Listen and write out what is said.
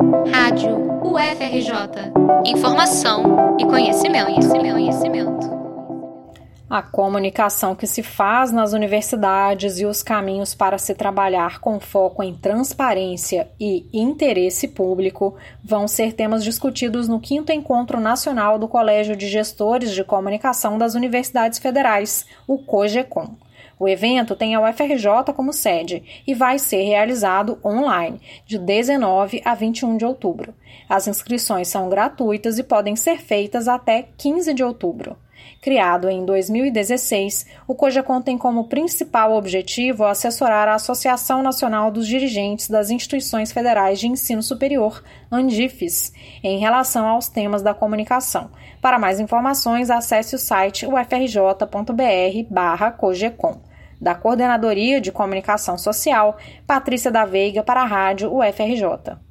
Rádio UFRJ. Informação e conhecimento, conhecimento, conhecimento. A comunicação que se faz nas universidades e os caminhos para se trabalhar com foco em transparência e interesse público vão ser temas discutidos no 5 Encontro Nacional do Colégio de Gestores de Comunicação das Universidades Federais, o COGECOM. O evento tem a UFRJ como sede e vai ser realizado online, de 19 a 21 de outubro. As inscrições são gratuitas e podem ser feitas até 15 de outubro. Criado em 2016, o COJACON tem como principal objetivo assessorar a Associação Nacional dos Dirigentes das Instituições Federais de Ensino Superior, ANDIFES, em relação aos temas da comunicação. Para mais informações, acesse o site ufrj.br/cogecom. Da Coordenadoria de Comunicação Social, Patrícia da Veiga para a Rádio UFRJ.